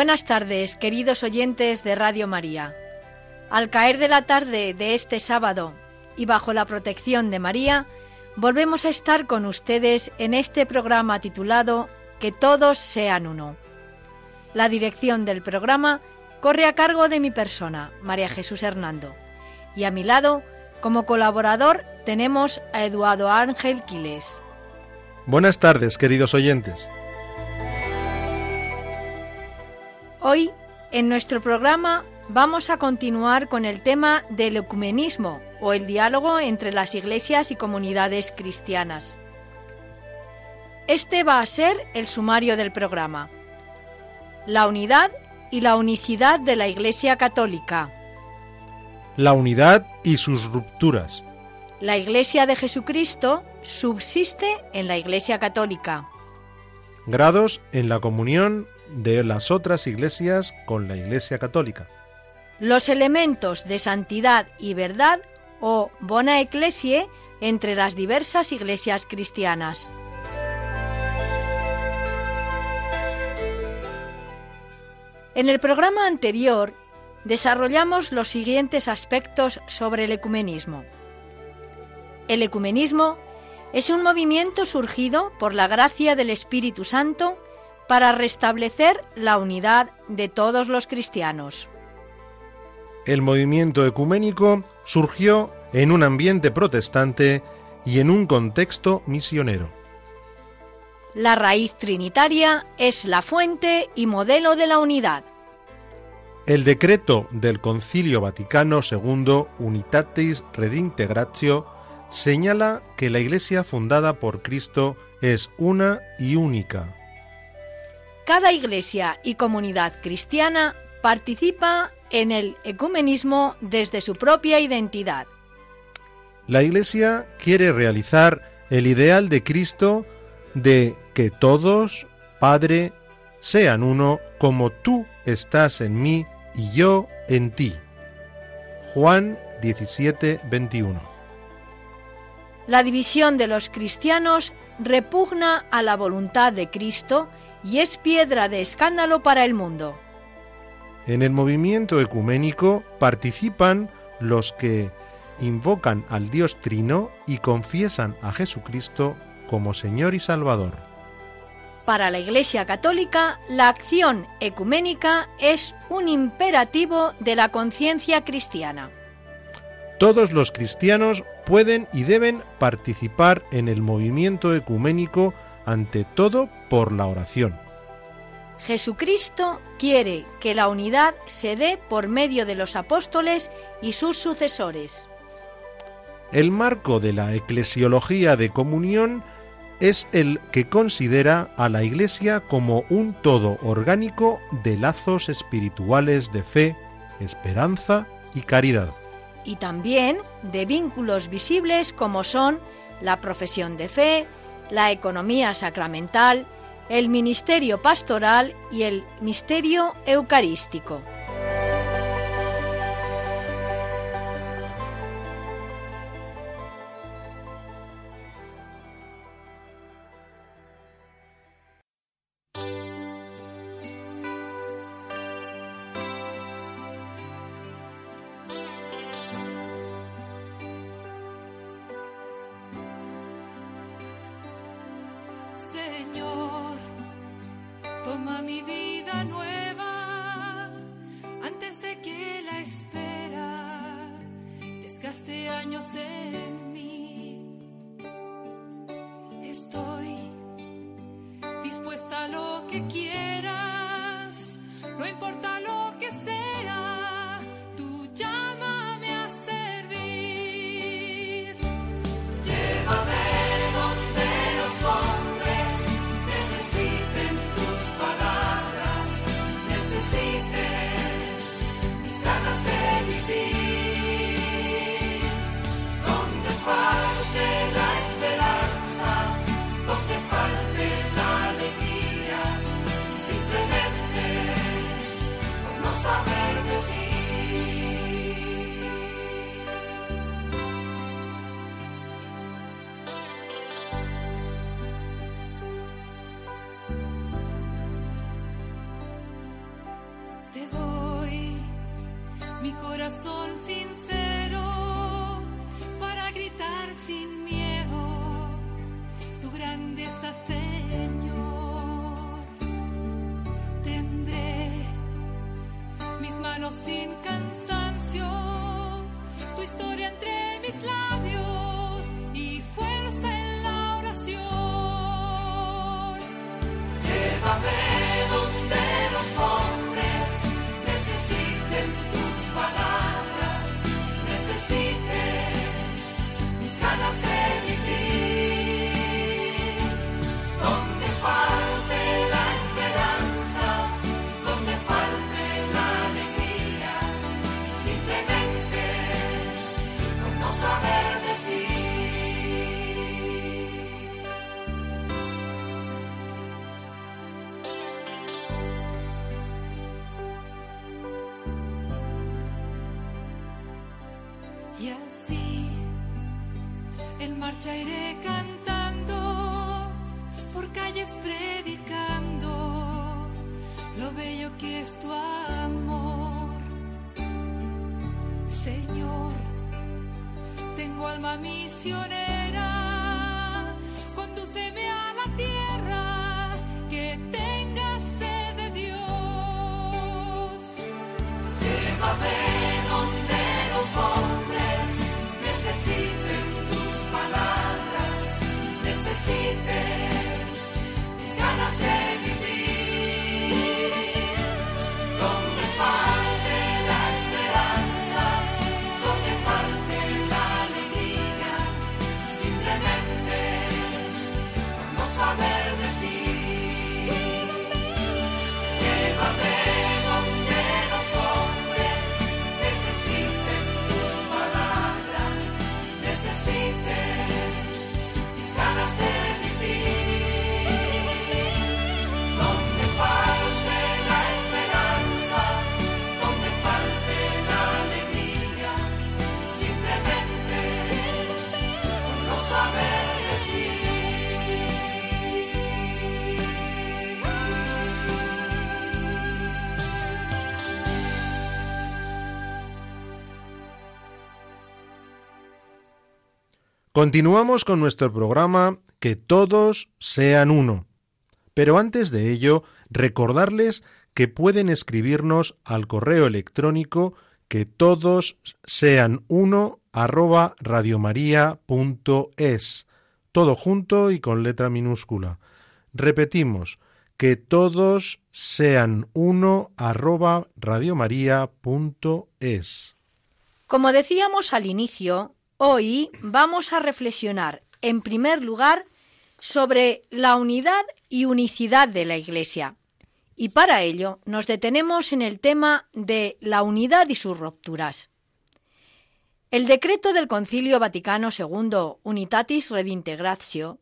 Buenas tardes, queridos oyentes de Radio María. Al caer de la tarde de este sábado y bajo la protección de María, volvemos a estar con ustedes en este programa titulado Que todos sean uno. La dirección del programa corre a cargo de mi persona, María Jesús Hernando, y a mi lado, como colaborador, tenemos a Eduardo Ángel Quiles. Buenas tardes, queridos oyentes. Hoy, en nuestro programa, vamos a continuar con el tema del ecumenismo o el diálogo entre las iglesias y comunidades cristianas. Este va a ser el sumario del programa. La unidad y la unicidad de la Iglesia Católica. La unidad y sus rupturas. La Iglesia de Jesucristo subsiste en la Iglesia Católica. Grados en la comunión de las otras iglesias con la Iglesia Católica. Los elementos de santidad y verdad o bona ecclesie entre las diversas iglesias cristianas. En el programa anterior desarrollamos los siguientes aspectos sobre el ecumenismo. El ecumenismo es un movimiento surgido por la gracia del Espíritu Santo para restablecer la unidad de todos los cristianos. El movimiento ecuménico surgió en un ambiente protestante y en un contexto misionero. La raíz trinitaria es la fuente y modelo de la unidad. El decreto del Concilio Vaticano II Unitatis Redintegratio señala que la Iglesia fundada por Cristo es una y única, cada iglesia y comunidad cristiana participa en el ecumenismo desde su propia identidad. La Iglesia quiere realizar el ideal de Cristo de que todos, Padre, sean uno como tú estás en mí y yo en ti. Juan 17, 21. La división de los cristianos repugna a la voluntad de Cristo y es piedra de escándalo para el mundo. En el movimiento ecuménico participan los que invocan al Dios Trino y confiesan a Jesucristo como Señor y Salvador. Para la Iglesia Católica, la acción ecuménica es un imperativo de la conciencia cristiana. Todos los cristianos pueden y deben participar en el movimiento ecuménico ante todo por la oración. Jesucristo quiere que la unidad se dé por medio de los apóstoles y sus sucesores. El marco de la eclesiología de comunión es el que considera a la Iglesia como un todo orgánico de lazos espirituales de fe, esperanza y caridad. Y también de vínculos visibles como son la profesión de fe, la economía sacramental, el ministerio pastoral y el misterio eucarístico. Señor, toma mi vida nueva antes de que la espera desgaste años en mí. Estoy dispuesta a lo que quieras, no importa. Entre Continuamos con nuestro programa Que todos sean uno. Pero antes de ello, recordarles que pueden escribirnos al correo electrónico que todos sean uno arroba radiomaria.es. Todo junto y con letra minúscula. Repetimos, que todos sean uno arroba radiomaria.es. Como decíamos al inicio, hoy vamos a reflexionar, en primer lugar, sobre la unidad y unicidad de la Iglesia. Y para ello nos detenemos en el tema de la unidad y sus rupturas. El decreto del Concilio Vaticano II Unitatis Redintegratio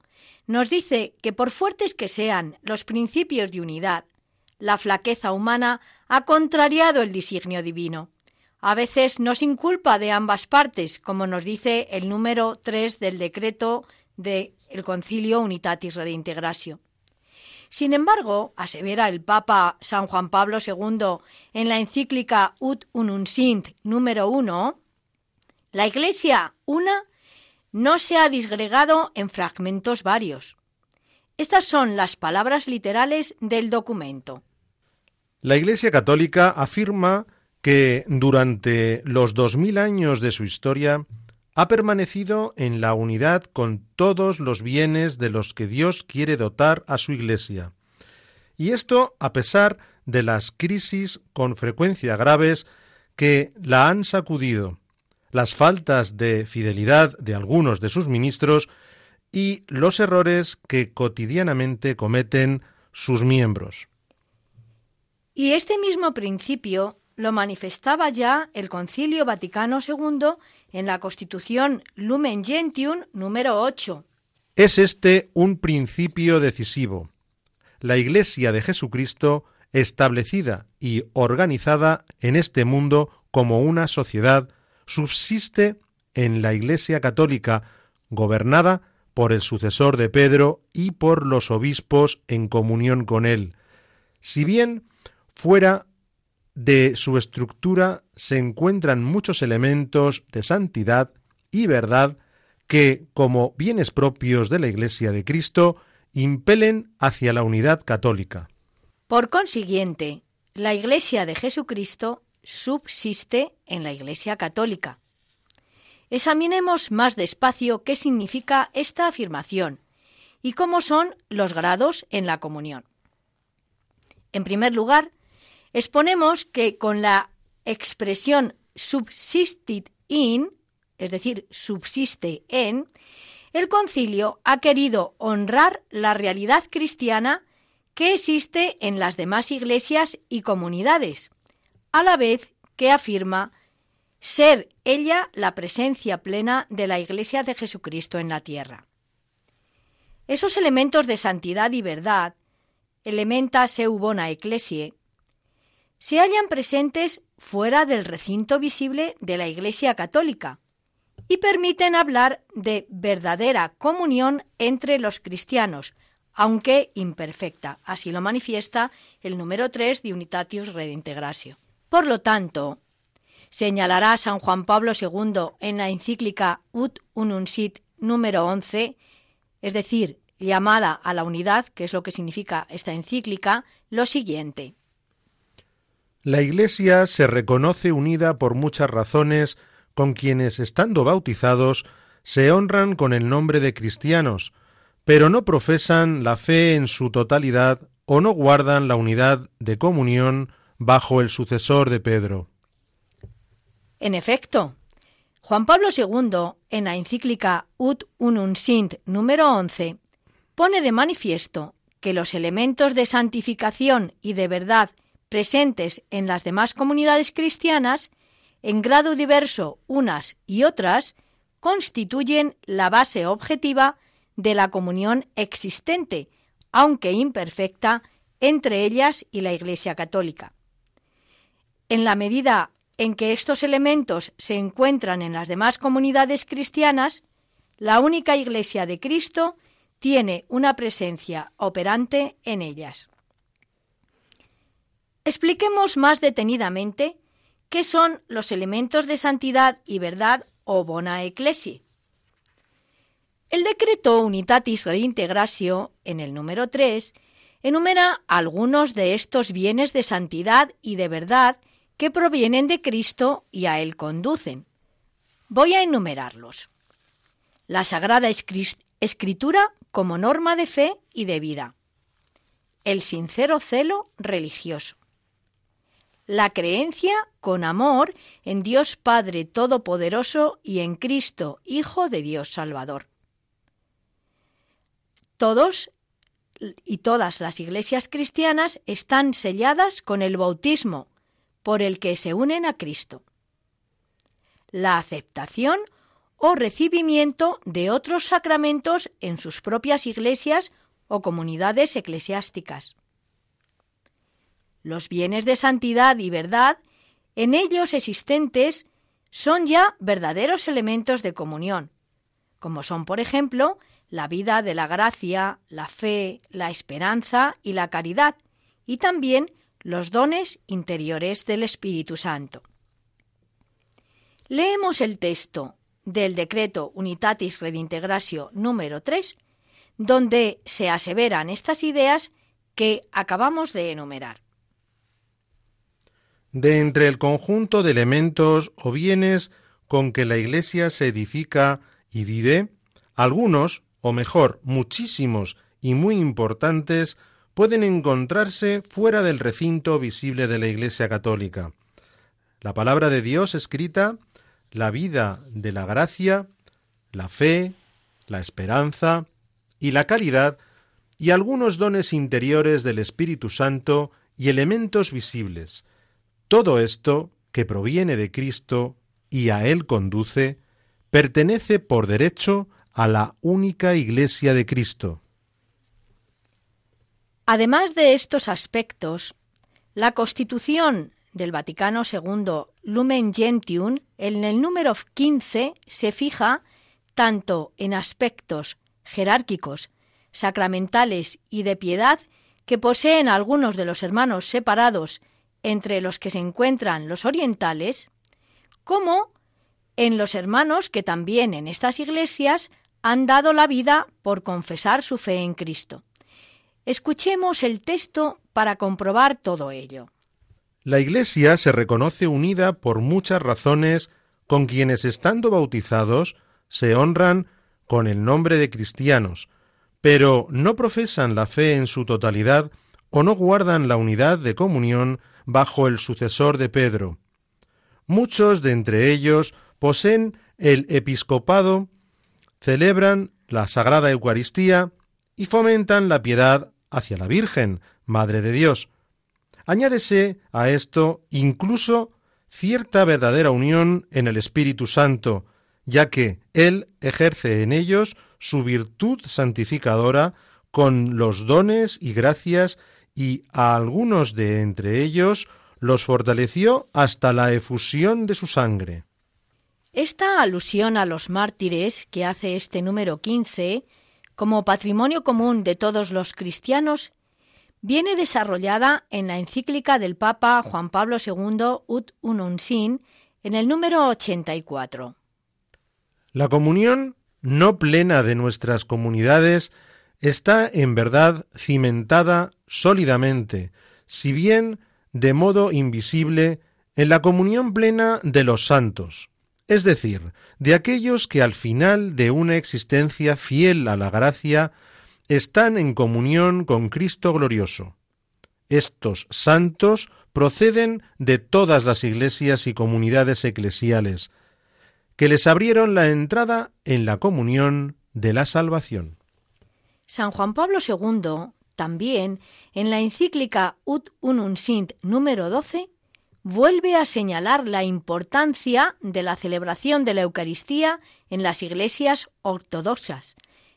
nos dice que por fuertes que sean los principios de unidad, la flaqueza humana ha contrariado el designio divino. A veces nos inculpa de ambas partes, como nos dice el número 3 del decreto del Concilio Unitatis Redintegratio. Sin embargo, asevera el Papa San Juan Pablo II en la encíclica Ut Unum Sint número 1, la Iglesia una no se ha disgregado en fragmentos varios. Estas son las palabras literales del documento. La Iglesia Católica afirma que durante los dos mil años de su historia ha permanecido en la unidad con todos los bienes de los que Dios quiere dotar a su Iglesia. Y esto a pesar de las crisis con frecuencia graves que la han sacudido, las faltas de fidelidad de algunos de sus ministros y los errores que cotidianamente cometen sus miembros. Y este mismo principio lo manifestaba ya el Concilio Vaticano II en la Constitución Lumen Gentium número 8. Es este un principio decisivo. La Iglesia de Jesucristo, establecida y organizada en este mundo como una sociedad, subsiste en la Iglesia Católica, gobernada por el sucesor de Pedro y por los obispos en comunión con él. Si bien fuera de su estructura se encuentran muchos elementos de santidad y verdad que, como bienes propios de la Iglesia de Cristo, impelen hacia la unidad católica. Por consiguiente, la Iglesia de Jesucristo subsiste en la Iglesia católica. Examinemos más despacio qué significa esta afirmación y cómo son los grados en la comunión. En primer lugar, exponemos que con la expresión subsistit in, es decir, subsiste en, el concilio ha querido honrar la realidad cristiana que existe en las demás iglesias y comunidades, a la vez que afirma ser ella la presencia plena de la Iglesia de Jesucristo en la tierra. Esos elementos de santidad y verdad, elementa seu bona ecclesie, se hallan presentes fuera del recinto visible de la Iglesia católica y permiten hablar de verdadera comunión entre los cristianos, aunque imperfecta. Así lo manifiesta el número 3 de Unitatius Redintegratio. Por lo tanto, señalará San Juan Pablo II en la encíclica Ut Unum Sit número 11, es decir, llamada a la unidad, que es lo que significa esta encíclica, lo siguiente. La Iglesia se reconoce unida por muchas razones con quienes, estando bautizados, se honran con el nombre de cristianos, pero no profesan la fe en su totalidad o no guardan la unidad de comunión bajo el sucesor de Pedro. En efecto, Juan Pablo II, en la encíclica Ut Unum Sint número 11, pone de manifiesto que los elementos de santificación y de verdad presentes en las demás comunidades cristianas, en grado diverso unas y otras, constituyen la base objetiva de la comunión existente, aunque imperfecta, entre ellas y la Iglesia católica. En la medida en que estos elementos se encuentran en las demás comunidades cristianas, la única Iglesia de Cristo tiene una presencia operante en ellas. Expliquemos más detenidamente qué son los elementos de santidad y verdad o bona ecclesi. El decreto Unitatis Reintegratio, en el número 3, enumera algunos de estos bienes de santidad y de verdad que provienen de Cristo y a Él conducen. Voy a enumerarlos. La Sagrada Escritura como norma de fe y de vida. El sincero celo religioso. La creencia con amor en Dios Padre Todopoderoso y en Cristo, Hijo de Dios Salvador. Todos y todas las iglesias cristianas están selladas con el bautismo por el que se unen a Cristo. La aceptación o recibimiento de otros sacramentos en sus propias iglesias o comunidades eclesiásticas. Los bienes de santidad y verdad en ellos existentes son ya verdaderos elementos de comunión, como son, por ejemplo, la vida de la gracia, la fe, la esperanza y la caridad, y también los dones interiores del Espíritu Santo. Leemos el texto del decreto Unitatis Redintegratio número 3, donde se aseveran estas ideas que acabamos de enumerar. De entre el conjunto de elementos o bienes con que la Iglesia se edifica y vive, algunos, o mejor, muchísimos y muy importantes, pueden encontrarse fuera del recinto visible de la Iglesia católica. La palabra de Dios escrita, la vida de la gracia, la fe, la esperanza y la caridad, y algunos dones interiores del Espíritu Santo y elementos visibles. Todo esto, que proviene de Cristo y a Él conduce, pertenece por derecho a la única Iglesia de Cristo. Además de estos aspectos, la Constitución del Vaticano II Lumen Gentium en el número 15 se fija tanto en aspectos jerárquicos, sacramentales y de piedad que poseen algunos de los hermanos separados entre los que se encuentran los orientales, como en los hermanos que también en estas iglesias han dado la vida por confesar su fe en Cristo. Escuchemos el texto para comprobar todo ello. La Iglesia se reconoce unida por muchas razones con quienes estando bautizados se honran con el nombre de cristianos, pero no profesan la fe en su totalidad o no guardan la unidad de comunión bajo el sucesor de Pedro. Muchos de entre ellos poseen el episcopado, celebran la Sagrada Eucaristía y fomentan la piedad hacia la Virgen, Madre de Dios. Añádese a esto incluso cierta verdadera unión en el Espíritu Santo, ya que Él ejerce en ellos su virtud santificadora con los dones y gracias y a algunos de entre ellos los fortaleció hasta la efusión de su sangre. Esta alusión a los mártires que hace este número 15 como patrimonio común de todos los cristianos viene desarrollada en la encíclica del Papa Juan Pablo II Ut Unum Sin en el número 84. La comunión no plena de nuestras comunidades está en verdad cimentada sólidamente, si bien de modo invisible, en la comunión plena de los santos, es decir, de aquellos que al final de una existencia fiel a la gracia están en comunión con Cristo glorioso. Estos santos proceden de todas las iglesias y comunidades eclesiales, que les abrieron la entrada en la comunión de la salvación. San Juan Pablo II, también, en la encíclica Ut Unum Sint número 12, vuelve a señalar la importancia de la celebración de la Eucaristía en las iglesias ortodoxas.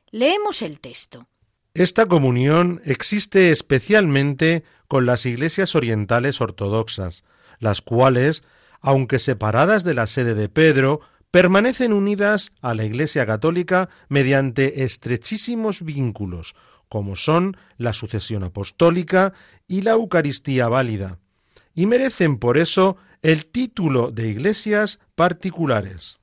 Leemos el texto. Esta comunión existe especialmente con las iglesias orientales ortodoxas, las cuales, aunque separadas de la sede de Pedro, permanecen unidas a la Iglesia católica mediante estrechísimos vínculos, como son la sucesión apostólica y la Eucaristía válida, y merecen por eso el título de iglesias particulares.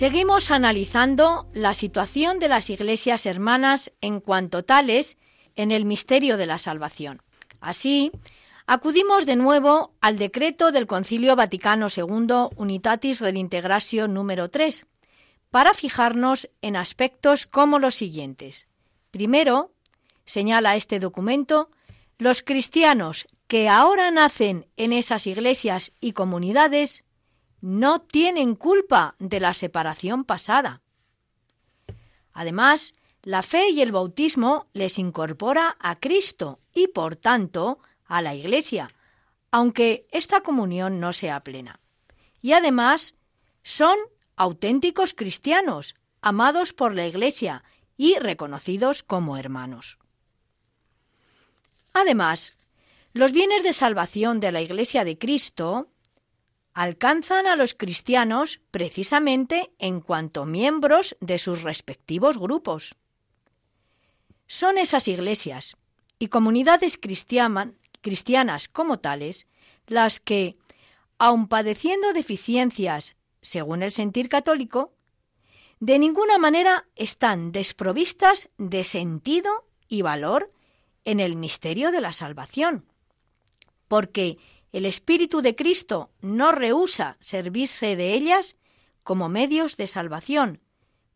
Seguimos analizando la situación de las iglesias hermanas en cuanto tales en el misterio de la salvación. Así, acudimos de nuevo al decreto del Concilio Vaticano II Unitatis Redintegratio número 3 para fijarnos en aspectos como los siguientes. Primero, señala este documento, los cristianos que ahora nacen en esas iglesias y comunidades no tienen culpa de la separación pasada. Además, la fe y el bautismo les incorpora a Cristo y, por tanto, a la Iglesia, aunque esta comunión no sea plena. Y además, son auténticos cristianos, amados por la Iglesia y reconocidos como hermanos. Además, los bienes de salvación de la Iglesia de Cristo alcanzan a los cristianos precisamente en cuanto miembros de sus respectivos grupos. Son esas iglesias y comunidades cristianas como tales las que, aun padeciendo deficiencias según el sentir católico, de ninguna manera están desprovistas de sentido y valor en el misterio de la salvación, porque el Espíritu de Cristo no rehúsa servirse de ellas como medios de salvación,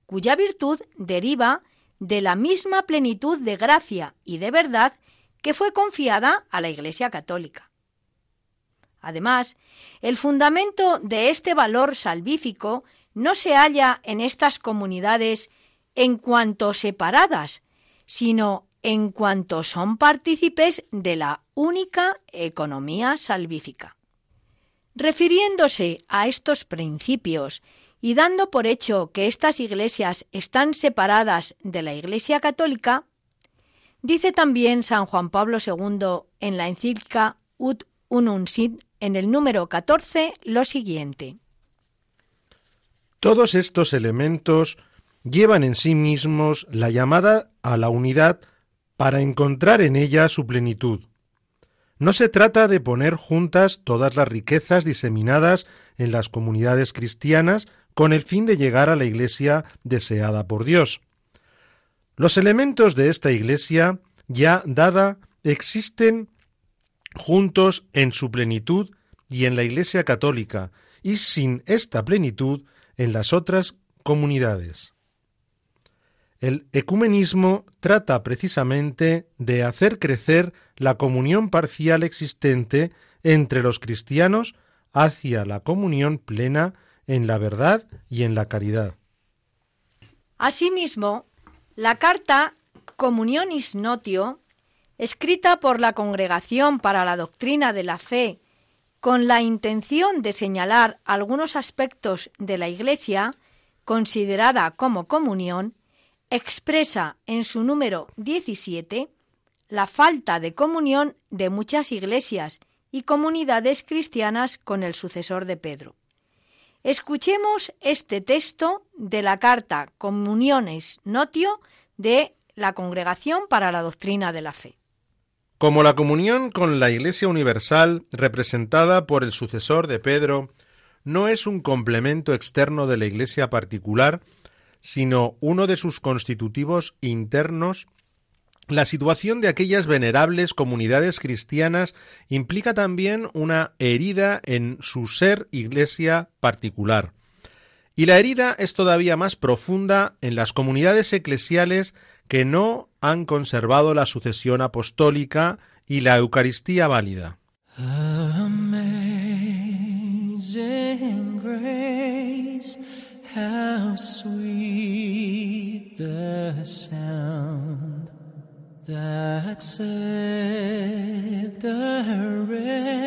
cuya virtud deriva de la misma plenitud de gracia y de verdad que fue confiada a la Iglesia Católica. Además, el fundamento de este valor salvífico no se halla en estas comunidades en cuanto separadas, sino en cuanto son partícipes de la única economía salvífica. Refiriéndose a estos principios y dando por hecho que estas iglesias están separadas de la Iglesia Católica, dice también San Juan Pablo II en la encíclica Ut Unum Sit en el número 14 lo siguiente. Todos estos elementos llevan en sí mismos la llamada a la unidad para encontrar en ella su plenitud. No se trata de poner juntas todas las riquezas diseminadas en las comunidades cristianas con el fin de llegar a la iglesia deseada por Dios. Los elementos de esta iglesia ya dada existen juntos en su plenitud y en la Iglesia católica y sin esta plenitud en las otras comunidades. El ecumenismo trata precisamente de hacer crecer la comunión parcial existente entre los cristianos hacia la comunión plena en la verdad y en la caridad. Asimismo, la carta Communionis Notio, escrita por la Congregación para la Doctrina de la Fe con la intención de señalar algunos aspectos de la Iglesia, considerada como comunión, expresa en su número 17 la falta de comunión de muchas iglesias y comunidades cristianas con el sucesor de Pedro. Escuchemos este texto de la carta Comuniones Notio de la Congregación para la Doctrina de la Fe. Como la comunión con la Iglesia Universal, representada por el sucesor de Pedro, no es un complemento externo de la Iglesia particular, sino uno de sus constitutivos internos, la situación de aquellas venerables comunidades cristianas implica también una herida en su ser Iglesia particular. Y la herida es todavía más profunda en las comunidades eclesiales que no han conservado la sucesión apostólica y la Eucaristía válida. Amazing how sweet the sound that saved a wretch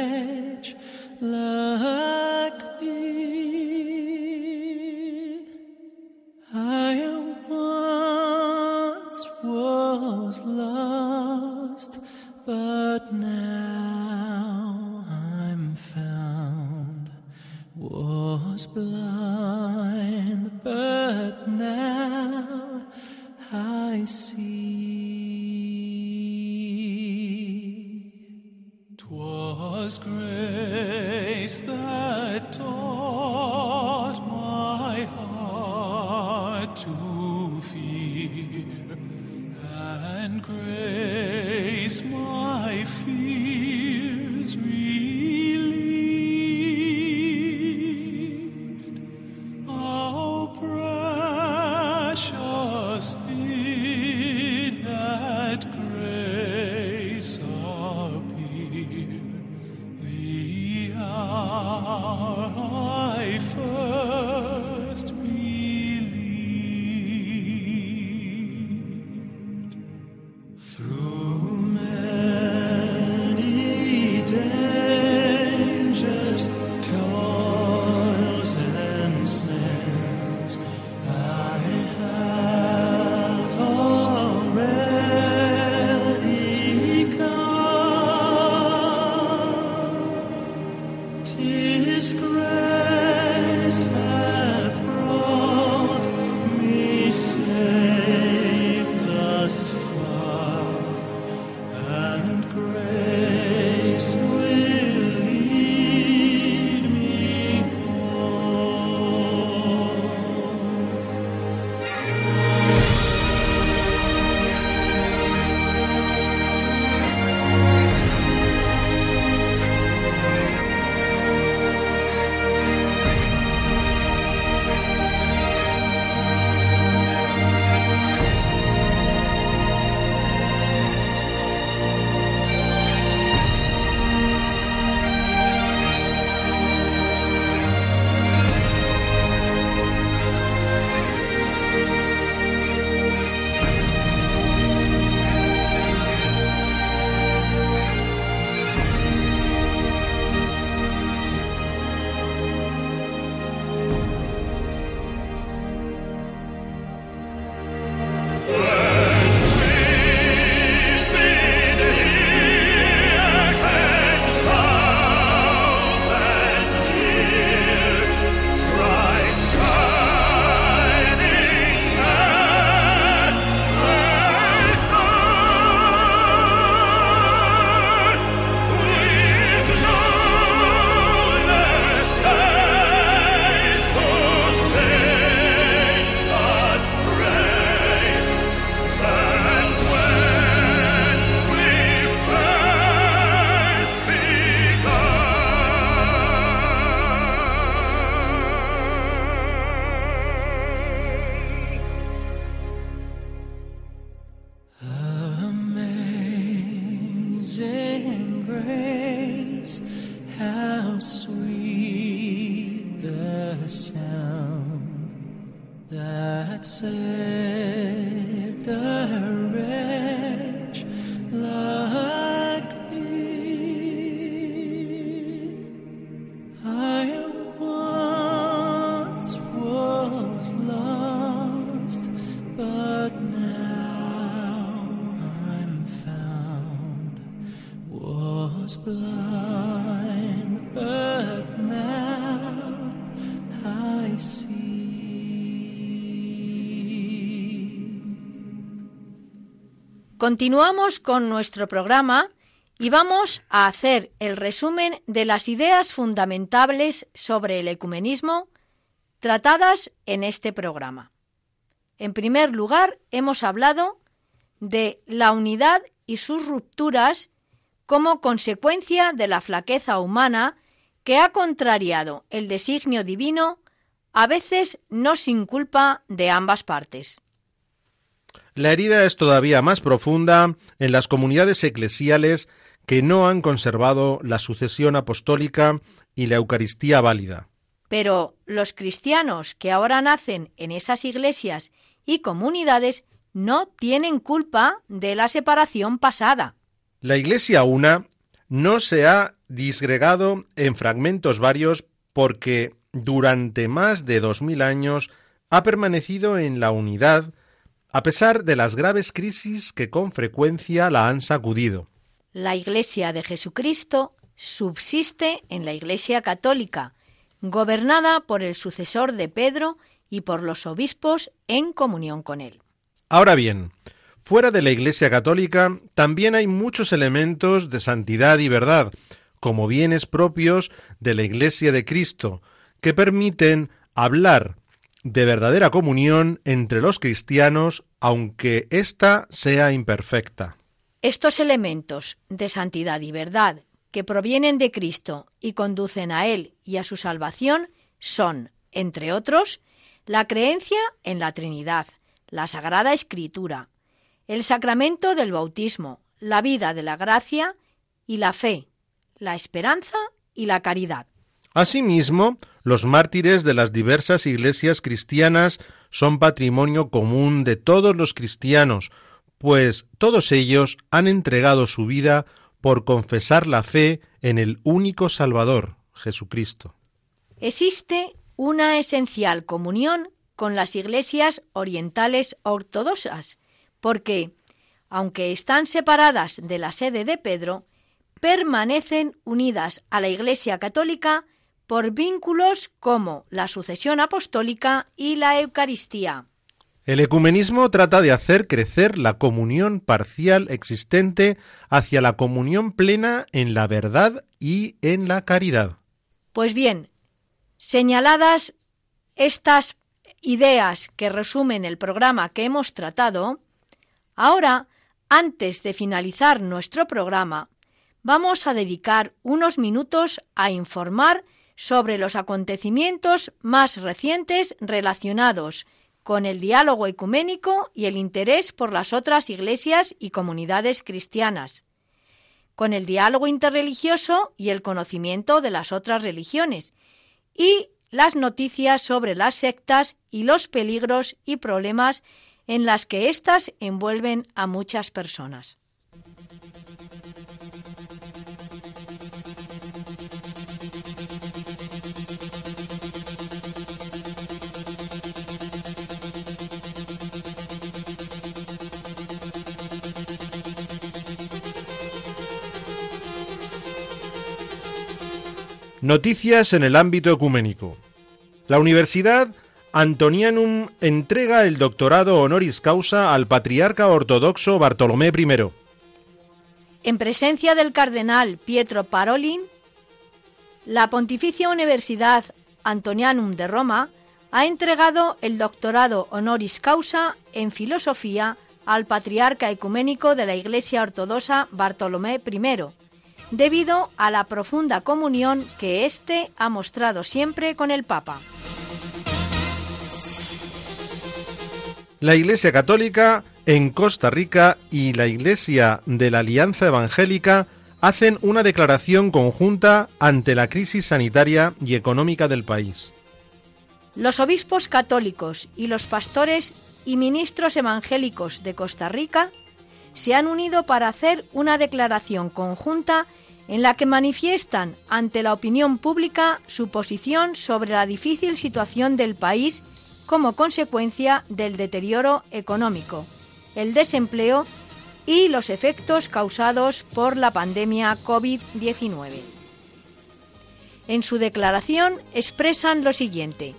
Continuamos con nuestro programa y vamos a hacer el resumen de las ideas fundamentales sobre el ecumenismo tratadas en este programa. En primer lugar, hemos hablado de la unidad y sus rupturas como consecuencia de la flaqueza humana que ha contrariado el designio divino, a veces no sin culpa de ambas partes. La herida es todavía más profunda en las comunidades eclesiales que no han conservado la sucesión apostólica y la Eucaristía válida. Pero los cristianos que ahora nacen en esas iglesias y comunidades no tienen culpa de la separación pasada. La Iglesia una no se ha disgregado en fragmentos varios porque durante más de dos mil años ha permanecido en la unidad a pesar de las graves crisis que con frecuencia la han sacudido. La Iglesia de Jesucristo subsiste en la Iglesia católica, gobernada por el sucesor de Pedro y por los obispos en comunión con él. Ahora bien, fuera de la Iglesia católica también hay muchos elementos de santidad y verdad, como bienes propios de la Iglesia de Cristo, que permiten hablar de verdadera comunión entre los cristianos, aunque ésta sea imperfecta. Estos elementos de santidad y verdad que provienen de Cristo y conducen a Él y a su salvación son, entre otros, la creencia en la Trinidad, la Sagrada Escritura, el sacramento del bautismo, la vida de la gracia y la fe, la esperanza y la caridad. Asimismo, los mártires de las diversas iglesias cristianas son patrimonio común de todos los cristianos, pues todos ellos han entregado su vida por confesar la fe en el único Salvador, Jesucristo. Existe una esencial comunión con las iglesias orientales ortodoxas, porque, aunque están separadas de la sede de Pedro, permanecen unidas a la Iglesia católica por vínculos como la sucesión apostólica y la Eucaristía. El ecumenismo trata de hacer crecer la comunión parcial existente hacia la comunión plena en la verdad y en la caridad. Pues bien, señaladas estas ideas que resumen el programa que hemos tratado, ahora, antes de finalizar nuestro programa, vamos a dedicar unos minutos a informar sobre los acontecimientos más recientes relacionados con el diálogo ecuménico y el interés por las otras iglesias y comunidades cristianas, con el diálogo interreligioso y el conocimiento de las otras religiones, y las noticias sobre las sectas y los peligros y problemas en las que éstas envuelven a muchas personas. Noticias en el ámbito ecuménico. La Universidad Antonianum entrega el doctorado honoris causa al patriarca ortodoxo Bartolomé I. En presencia del cardenal Pietro Parolin, la Pontificia Universidad Antonianum de Roma ha entregado el doctorado honoris causa en filosofía al patriarca ecuménico de la Iglesia Ortodoxa Bartolomé I, debido a la profunda comunión que éste ha mostrado siempre con el Papa. La Iglesia Católica en Costa Rica y la Iglesia de la Alianza Evangélica hacen una declaración conjunta ante la crisis sanitaria y económica del país. Los obispos católicos y los pastores y ministros evangélicos de Costa Rica se han unido para hacer una declaración conjunta en la que manifiestan ante la opinión pública su posición sobre la difícil situación del país como consecuencia del deterioro económico, el desempleo y los efectos causados por la pandemia COVID-19. En su declaración expresan lo siguiente.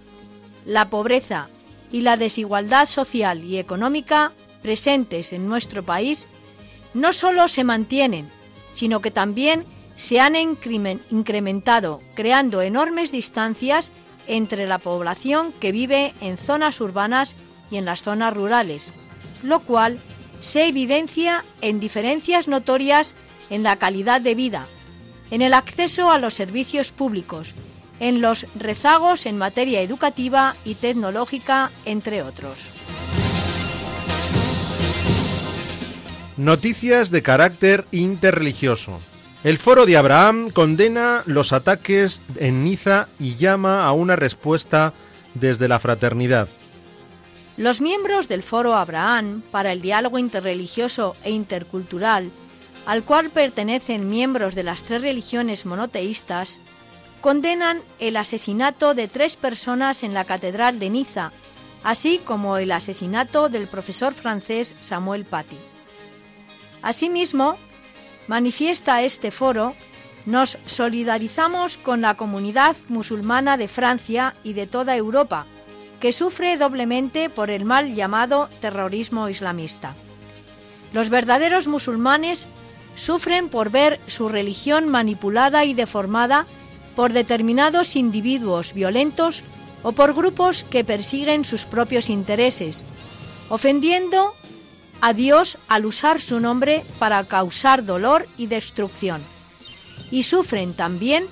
La pobreza y la desigualdad social y económica presentes en nuestro país no solo se mantienen, sino que también se han incrementado, creando enormes distancias entre la población que vive en zonas urbanas y en las zonas rurales, lo cual se evidencia en diferencias notorias en la calidad de vida, en el acceso a los servicios públicos, en los rezagos en materia educativa y tecnológica, entre otros. Noticias de carácter interreligioso. El Foro de Abraham condena los ataques en Niza y llama a una respuesta desde la fraternidad. Los miembros del Foro Abraham para el Diálogo Interreligioso e Intercultural, al cual pertenecen miembros de las tres religiones monoteístas, condenan el asesinato de tres personas en la Catedral de Niza, así como el asesinato del profesor francés Samuel Paty. Asimismo, manifiesta este foro, nos solidarizamos con la comunidad musulmana de Francia y de toda Europa, que sufre doblemente por el mal llamado terrorismo islamista. Los verdaderos musulmanes sufren por ver su religión manipulada y deformada por determinados individuos violentos o por grupos que persiguen sus propios intereses, ofendiendo a Dios al usar su nombre para causar dolor y destrucción. Y sufren también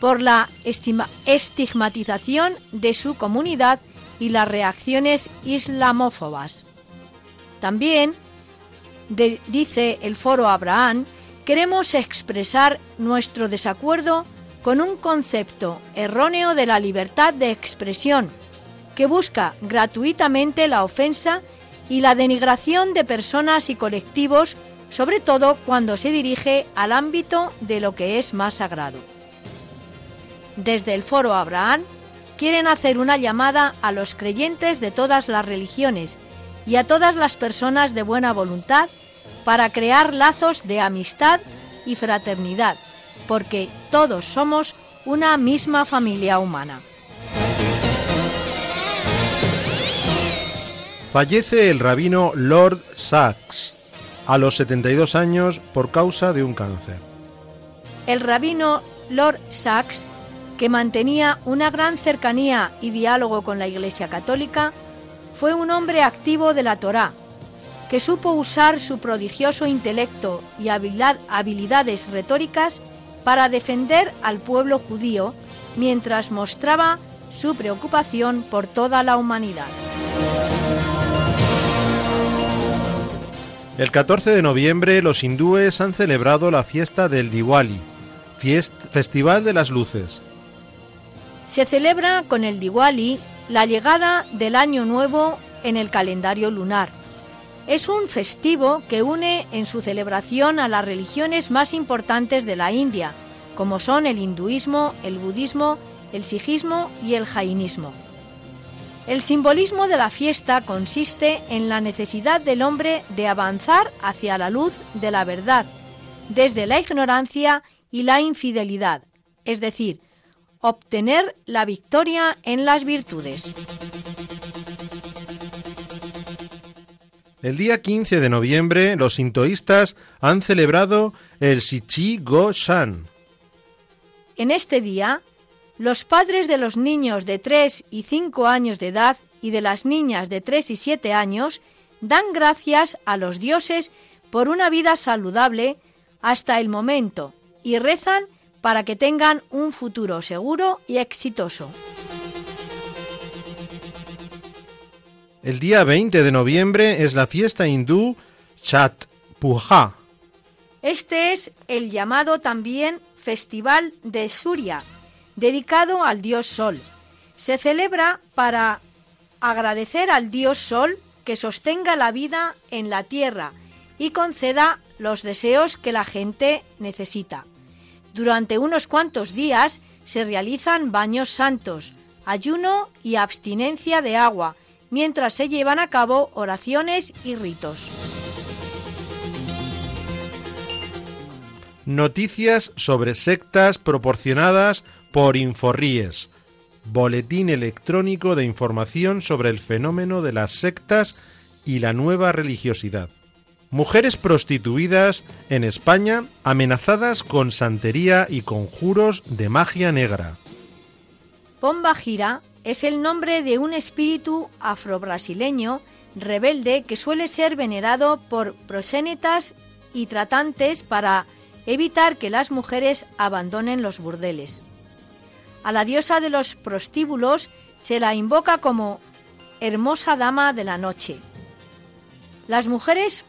por la estigmatización de su comunidad y las reacciones islamófobas. También, dice el foro Abraham, queremos expresar nuestro desacuerdo con un concepto erróneo de la libertad de expresión que busca gratuitamente la ofensa y la denigración de personas y colectivos, sobre todo cuando se dirige al ámbito de lo que es más sagrado. Desde el foro Abraham quieren hacer una llamada a los creyentes de todas las religiones y a todas las personas de buena voluntad para crear lazos de amistad y fraternidad, porque todos somos una misma familia humana. Fallece el rabino Lord Sachs a los 72 años por causa de un cáncer. El rabino Lord Sachs, que mantenía una gran cercanía y diálogo con la Iglesia Católica, fue un hombre activo de la Torá, que supo usar su prodigioso intelecto y habilidades retóricas para defender al pueblo judío mientras mostraba su preocupación por toda la humanidad. El 14 de noviembre los hindúes han celebrado la fiesta del Diwali, Festival de las Luces. Se celebra con el Diwali la llegada del Año Nuevo en el calendario lunar. Es un festivo que une en su celebración a las religiones más importantes de la India, como son el hinduismo, el budismo, el sijismo y el jainismo. El simbolismo de la fiesta consiste en la necesidad del hombre de avanzar hacia la luz de la verdad, desde la ignorancia y la infidelidad, es decir, obtener la victoria en las virtudes. El día 15 de noviembre los sintoístas han celebrado el Shichi Go Shan. En este día, los padres de los niños de 3 y 5 años de edad y de las niñas de 3 y 7 años dan gracias a los dioses por una vida saludable hasta el momento y rezan para que tengan un futuro seguro y exitoso. El día 20 de noviembre es la fiesta hindú Chat Puja. Este es el llamado también Festival de Suria, dedicado al dios Sol. Se celebra para agradecer al dios Sol que sostenga la vida en la tierra y conceda los deseos que la gente necesita. Durante unos cuantos días se realizan baños santos, ayuno y abstinencia de agua, mientras se llevan a cabo oraciones y ritos. Noticias sobre sectas proporcionadas por Inforríes. Boletín electrónico de información sobre el fenómeno de las sectas y la nueva religiosidad. Mujeres prostituidas en España amenazadas con santería y conjuros de magia negra. Pomba Gira es el nombre de un espíritu afrobrasileño rebelde que suele ser venerado por prosénetas y tratantes para evitar que las mujeres abandonen los burdeles. A la diosa de los prostíbulos se la invoca como hermosa dama de la noche. Las mujeres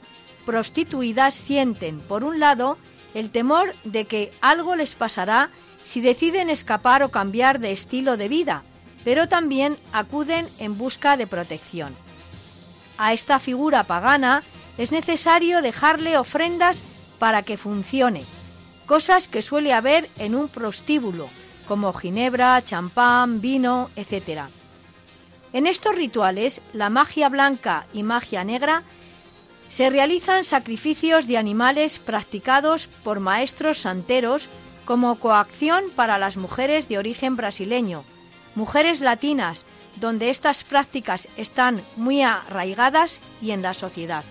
prostituidas sienten, por un lado, el temor de que algo les pasará si deciden escapar o cambiar de estilo de vida, pero también acuden en busca de protección. A esta figura pagana es necesario dejarle ofrendas para que funcione, cosas que suele haber en un prostíbulo, como ginebra, champán, vino, etc. En estos rituales, la magia blanca y magia negra se realizan sacrificios de animales practicados por maestros santeros como coacción para las mujeres de origen brasileño, mujeres latinas, donde estas prácticas están muy arraigadas y en la sociedad.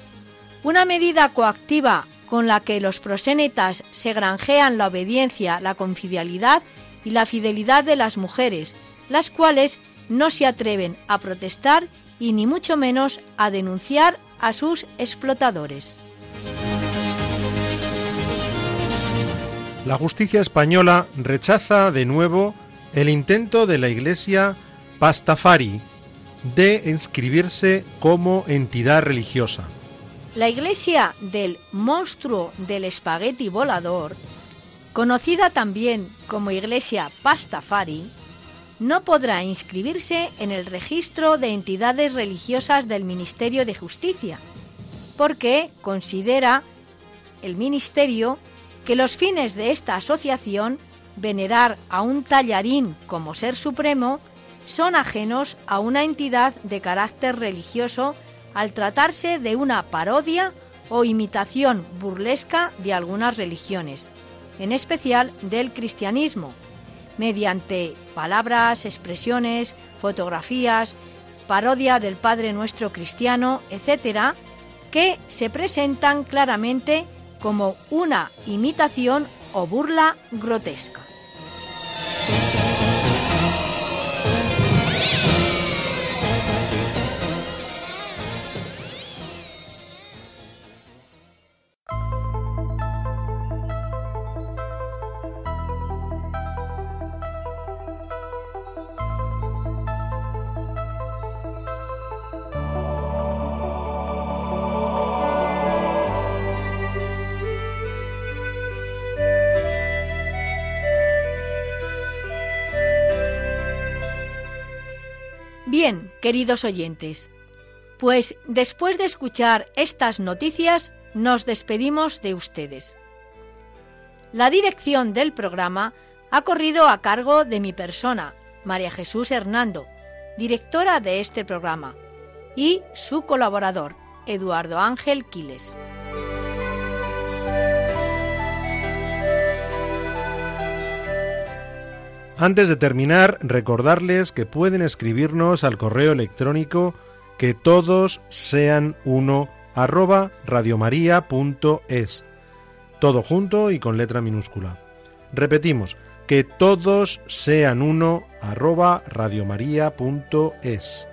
Una medida coactiva con la que los prosénetas se granjean la obediencia, la confidencialidad y la fidelidad de las mujeres, las cuales no se atreven a protestar y ni mucho menos a denunciar a sus explotadores. La justicia española rechaza de nuevo el intento de la Iglesia Pastafari de inscribirse como entidad religiosa. La iglesia del monstruo del espagueti volador, conocida también como iglesia Pastafari, no podrá inscribirse en el registro de entidades religiosas del Ministerio de Justicia, porque considera el Ministerio que los fines de esta asociación, venerar a un tallarín como ser supremo, son ajenos a una entidad de carácter religioso al tratarse de una parodia o imitación burlesca de algunas religiones, en especial del cristianismo, mediante palabras, expresiones, fotografías, parodia del Padre Nuestro Cristiano, etc., que se presentan claramente como una imitación o burla grotesca. Queridos oyentes, pues después de escuchar estas noticias nos despedimos de ustedes. La dirección del programa ha corrido a cargo de mi persona, María Jesús Hernando, directora de este programa, y su colaborador, Eduardo Ángel Quiles. Antes de terminar, recordarles que pueden escribirnos al correo electrónico que todos sean uno arroba radiomaria.es. Todo junto y con letra minúscula. Repetimos, que todos sean uno arroba radiomaria.es.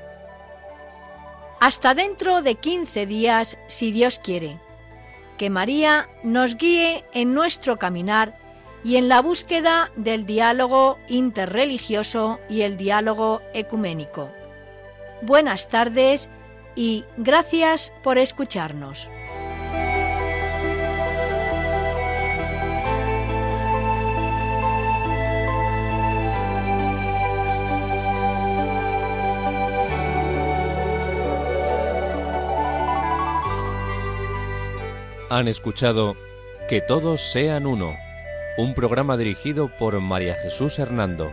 Hasta dentro de 15 días, si Dios quiere. Que María nos guíe en nuestro caminar y en la búsqueda del diálogo interreligioso y el diálogo ecuménico. Buenas tardes y gracias por escucharnos. Han escuchado Que todos sean uno un programa dirigido por María Jesús Hernando.